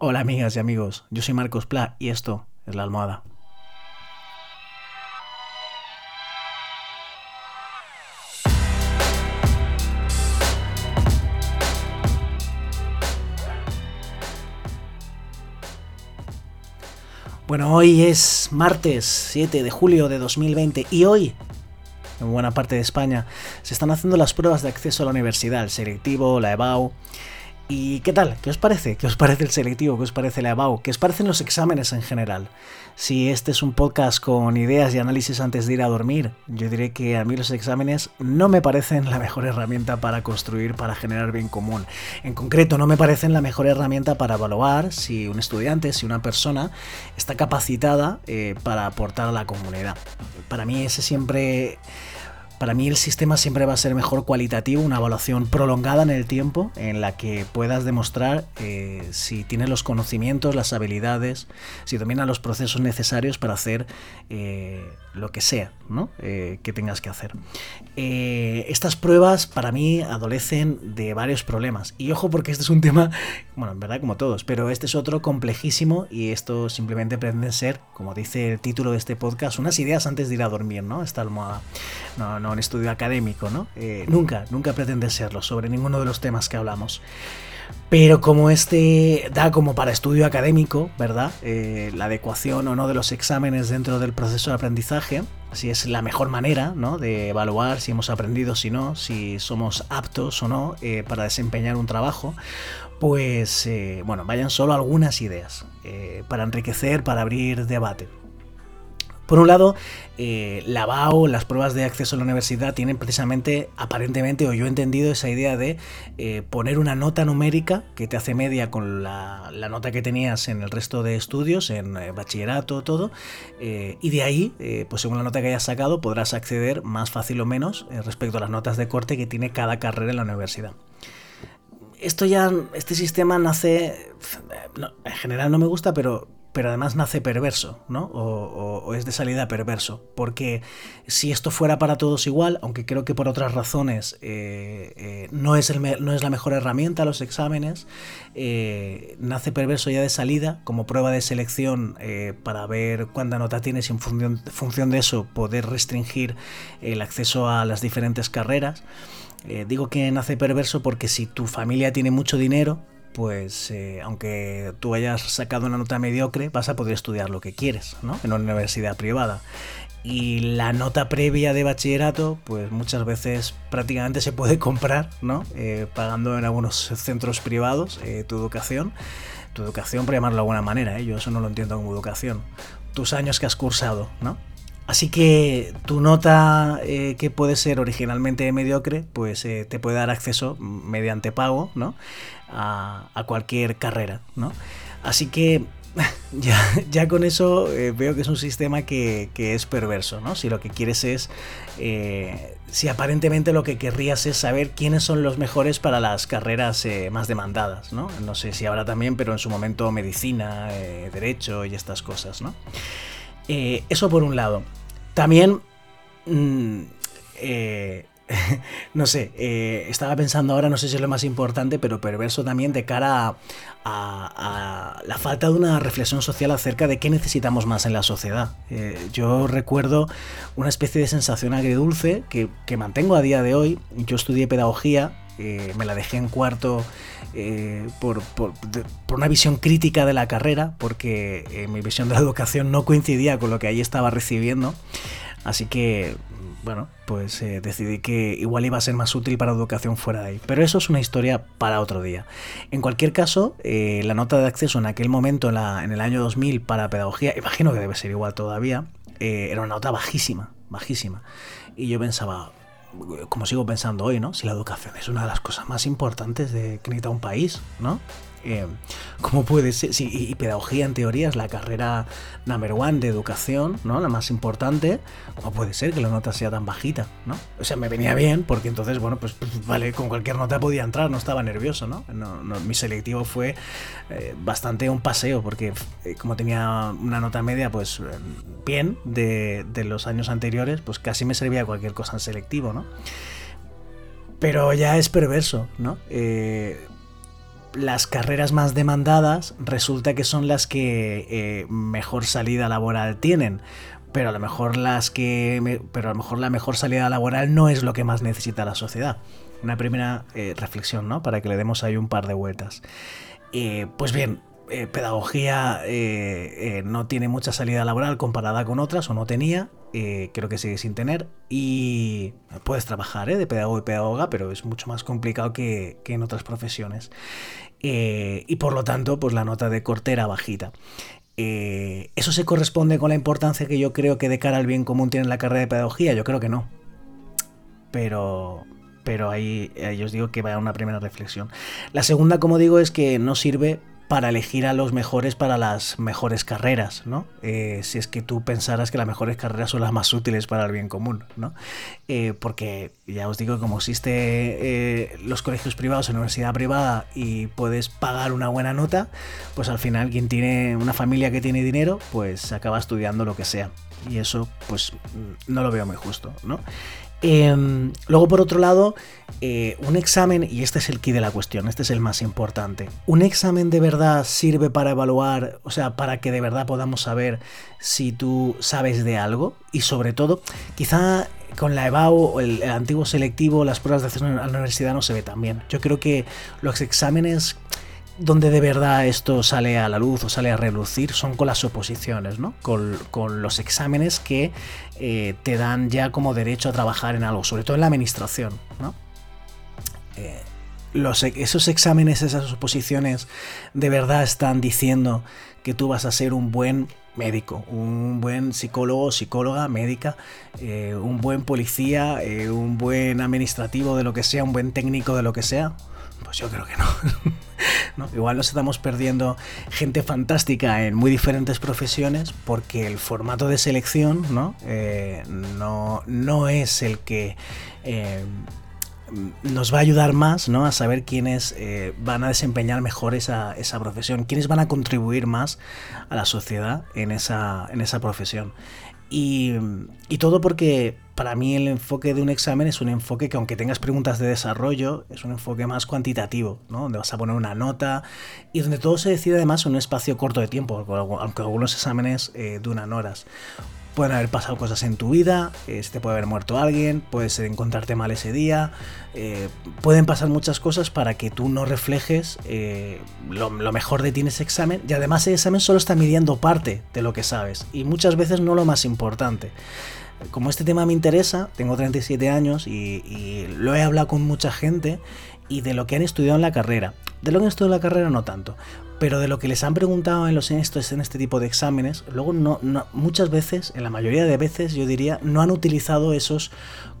Hola amigas y amigos, yo soy Marcos Pla y esto es La Almohada. Bueno, hoy es martes 7 de julio de 2020 y hoy, en buena parte de España, se están haciendo las pruebas de acceso a la universidad, el selectivo, la EBAU. ¿Y qué tal? ¿Qué os parece? ¿Qué os parece el selectivo? ¿Qué os parece la EBAU? ¿Qué os parecen los exámenes en general? Si este es un podcast con ideas y análisis antes de ir a dormir, yo diré que a mí los exámenes no me parecen la mejor herramienta para construir, para generar bien común. En concreto, no me parecen la mejor herramienta para evaluar si un estudiante, si una persona está capacitada eh, para aportar a la comunidad. Para mí ese siempre para mí el sistema siempre va a ser mejor cualitativo, una evaluación prolongada en el tiempo en la que puedas demostrar eh, si tienes los conocimientos, las habilidades, si domina los procesos necesarios para hacer eh, lo que sea ¿no? Eh, que tengas que hacer. estas pruebas para mí adolecen de varios problemas. Y ojo porque este es un tema, bueno, en verdad como todos, pero este es otro complejísimo y esto simplemente pretende ser, como dice el título de este podcast, unas ideas antes de ir a dormir, ¿no? Esta almohada. No, no un estudio académico, ¿no? Eh, nunca, nunca pretende serlo sobre ninguno de los temas que hablamos. Pero como este da como para estudio académico, ¿verdad? Eh, la adecuación o no de los exámenes dentro del proceso de aprendizaje, si es la mejor manera, ¿no? De evaluar si hemos aprendido, si no, si somos aptos o no eh, para desempeñar un trabajo, pues, bueno, vayan solo algunas ideas para enriquecer, para abrir debate. Por un lado, eh, la BAO, las pruebas de acceso a la universidad, tienen precisamente, aparentemente, o yo he entendido esa idea de eh, poner una nota numérica que te hace media con la, nota que tenías en el resto de estudios, en eh, bachillerato, todo, y de ahí, pues según la nota que hayas sacado, podrás acceder más fácil o menos respecto a las notas de corte que tiene cada carrera en la universidad. Esto ya, este sistema nace, en general no me gusta, pero pero además nace perverso, ¿no? O, es de salida perverso. Porque si esto fuera para todos igual, aunque creo que por otras razones eh, eh, no, es no, es la mejor herramienta los exámenes, eh, nace perverso ya de salida como prueba de selección para ver cuánta nota tienes y en función, función de eso poder restringir el acceso a las diferentes carreras. digo que nace perverso porque si tu familia tiene mucho dinero, pues eh, aunque tú hayas sacado una nota mediocre, vas a poder estudiar lo que quieres, ¿no? En una universidad privada. Y la nota previa de bachillerato, pues muchas veces prácticamente se puede comprar, ¿no? Eh, pagando en algunos centros privados eh, tu educación. Tu educación, por llamarlo de alguna manera, yo eso no lo entiendo como educación. Tus años que has cursado, ¿no? Así que tu nota que puede ser originalmente mediocre, pues te puede dar acceso mediante pago, ¿no? a, cualquier carrera, ¿no? Así que ya, ya con eso eh, veo que es un sistema que, es perverso, ¿no? Si lo que quieres es, eh, si aparentemente lo que querrías es saber quiénes son los mejores para las carreras eh, más demandadas, ¿no? No sé si ahora también, pero en su momento medicina, derecho y estas cosas, ¿no? Eso por un lado. También... Mm, no sé, eh, estaba pensando ahora, no sé si es lo más importante, pero perverso también de cara a, la falta de una reflexión social acerca de qué necesitamos más en la sociedad. Eh, yo recuerdo una especie de sensación agridulce que, mantengo a día de hoy. Yo estudié pedagogía, eh, me la dejé en cuarto por, por, una visión crítica de la carrera, porque mi visión de la educación no coincidía con lo que allí estaba recibiendo. Así que bueno, pues eh, decidí que igual iba a ser más útil para educación fuera de ahí. Pero eso es una historia para otro día. En cualquier caso, eh, la nota de acceso en aquel momento, en, el año 2000, para pedagogía, imagino que debe ser igual todavía, eh, era una nota bajísima, bajísima. Y yo pensaba, como sigo pensando hoy, ¿no? Si la educación es una de las cosas más importantes de que necesita un país, ¿no? Eh, ¿Cómo puede ser? Y pedagogía en teoría es la carrera number one de educación, ¿no? La más importante. ¿Cómo puede ser que la nota sea tan bajita, ¿no? O sea, me venía bien porque entonces, bueno, pues, pues vale, con cualquier nota podía entrar, no estaba nervioso, ¿no? mi selectivo fue eh, bastante un paseo porque eh, como tenía una nota media, pues bien de, de los años anteriores, pues casi me servía cualquier cosa en selectivo, ¿no? Pero ya es perverso, ¿no? Las carreras más demandadas resulta que son las que eh, mejor salida laboral tienen. Pero a lo mejor las que. pero a lo mejor la mejor salida laboral no es lo que más necesita la sociedad. Una primera eh, reflexión, ¿no? Para que le demos ahí un par de vueltas. Eh, pues bien, pedagogía no tiene mucha salida laboral comparada con otras, o no tenía, creo que sigue sin tener, y puedes trabajar de pedagogo y pedagoga, pero es mucho más complicado que, que en otras profesiones. Eh, y por lo tanto, pues la nota de corte era bajita. Eh, ¿Eso se corresponde con la importancia que yo creo que de cara al bien común tiene la carrera de pedagogía? Yo creo que no. Pero, pero ahí, ahí os digo que va a una primera reflexión. La segunda, como digo, es que no sirve para elegir a los mejores para las mejores carreras, ¿no? Eh, si es que tú pensaras que las mejores carreras son las más útiles para el bien común, ¿no? Eh, porque ya os digo, como existe eh, los colegios privados en universidad privada y puedes pagar una buena nota, pues al final quien tiene una familia que tiene dinero, pues acaba estudiando lo que sea. Y eso, pues, no lo veo muy justo, ¿no? Em, luego, por otro lado, eh, un examen, y este es el key de la cuestión, este es el más importante. ¿Un examen de verdad sirve para evaluar, o sea, para que de verdad podamos saber si tú sabes de algo? Y sobre todo, quizá con la EBAU, el, el antiguo selectivo, las pruebas de acceso a la universidad no se ve tan bien. Yo creo que los exámenes donde de verdad esto sale a la luz o sale a relucir son con las oposiciones, ¿no? Con, los exámenes que eh, te dan ya como derecho a trabajar en algo, sobre todo en la administración, ¿no? Eh, los, esos exámenes, esas oposiciones, de verdad están diciendo que tú vas a ser un buen médico, un buen psicólogo, psicóloga, médica, eh, un buen policía, un buen administrativo de lo que sea, un buen técnico de lo que sea. Pues yo creo que no. Igual nos estamos perdiendo gente fantástica en muy diferentes profesiones porque el formato de selección ¿no? Eh, no, es el que eh, nos va a ayudar más ¿no? a saber quiénes eh, van a desempeñar mejor esa, esa, profesión, quiénes van a contribuir más a la sociedad en esa, en esa profesión. Y, todo porque para mí el enfoque de un examen es un enfoque que aunque tengas preguntas de desarrollo, es un enfoque más cuantitativo, ¿no? donde vas a poner una nota y donde todo se decide además en un espacio corto de tiempo, aunque algunos exámenes eh, duran horas pueden haber pasado cosas en tu vida, eh, te puede haber muerto alguien, puedes encontrarte mal ese día, eh, pueden pasar muchas cosas para que tú no reflejes eh, lo, mejor de ti en ese examen y además ese examen solo está midiendo parte de lo que sabes y muchas veces no lo más importante. Como este tema me interesa, tengo 37 años y, y lo he hablado con mucha gente y de lo que han estudiado en la carrera. De lo que han la carrera no tanto, pero de lo que les han preguntado en los en, este tipo de exámenes, luego no, muchas veces, en la mayoría de veces yo diría, no han utilizado esos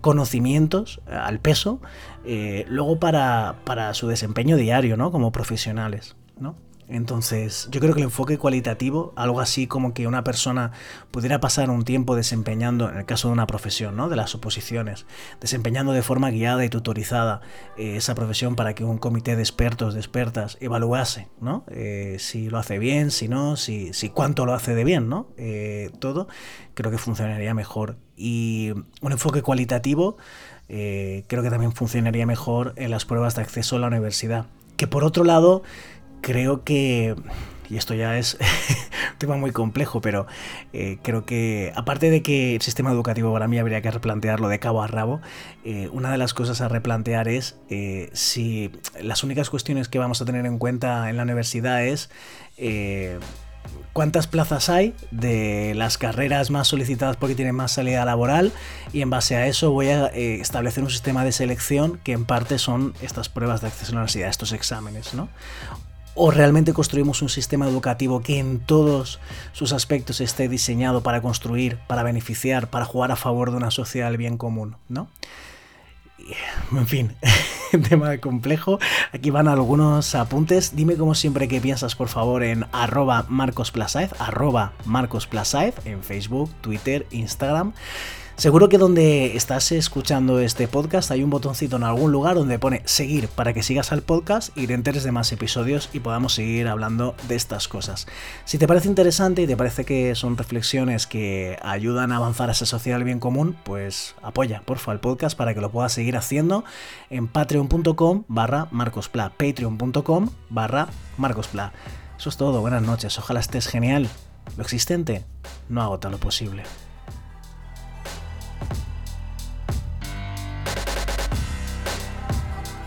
conocimientos eh, al peso eh, luego para, para, su desempeño diario, ¿no? Como profesionales, ¿no? Entonces, yo creo que el enfoque cualitativo, algo así como que una persona pudiera pasar un tiempo desempeñando, en el caso de una profesión, ¿no? de las oposiciones, desempeñando de forma guiada y tutorizada eh, esa profesión para que un comité de expertos, de expertas, evaluase ¿no? Eh, si lo hace bien, si no, si, si cuánto lo hace de bien, ¿no? Eh, todo, creo que funcionaría mejor. Y un enfoque cualitativo creo que también funcionaría mejor en las pruebas de acceso a la universidad. Que por otro lado, creo que, y esto ya es un tema muy complejo, pero eh, creo que aparte de que el sistema educativo para mí habría que replantearlo de cabo a rabo, eh, una de las cosas a replantear es eh, si las únicas cuestiones que vamos a tener en cuenta en la universidad es cuántas plazas hay de las carreras más solicitadas porque tienen más salida laboral y en base a eso voy a establecer un sistema de selección que en parte son estas pruebas de acceso a la universidad, estos exámenes, ¿no? O realmente construimos un sistema educativo que en todos sus aspectos esté diseñado para construir, para beneficiar, para jugar a favor de una sociedad del bien común, ¿no? En fin, tema complejo. Aquí van algunos apuntes. Dime como siempre qué piensas, por favor, en arroba marcosplasaez, arroba marcosplasaez, en Facebook, Twitter, Instagram. Seguro que donde estás escuchando este podcast hay un botoncito en algún lugar donde pone seguir para que sigas al podcast y te enteres de más episodios y podamos seguir hablando de estas cosas. Si te parece interesante y te parece que son reflexiones que ayudan a avanzar a esa sociedad del bien común, pues apoya, porfa, el podcast para que lo puedas seguir haciendo en patreon.com barra marcospla, patreon.com barra marcospla. Eso es todo, buenas noches, ojalá estés genial. Lo existente no agota lo posible.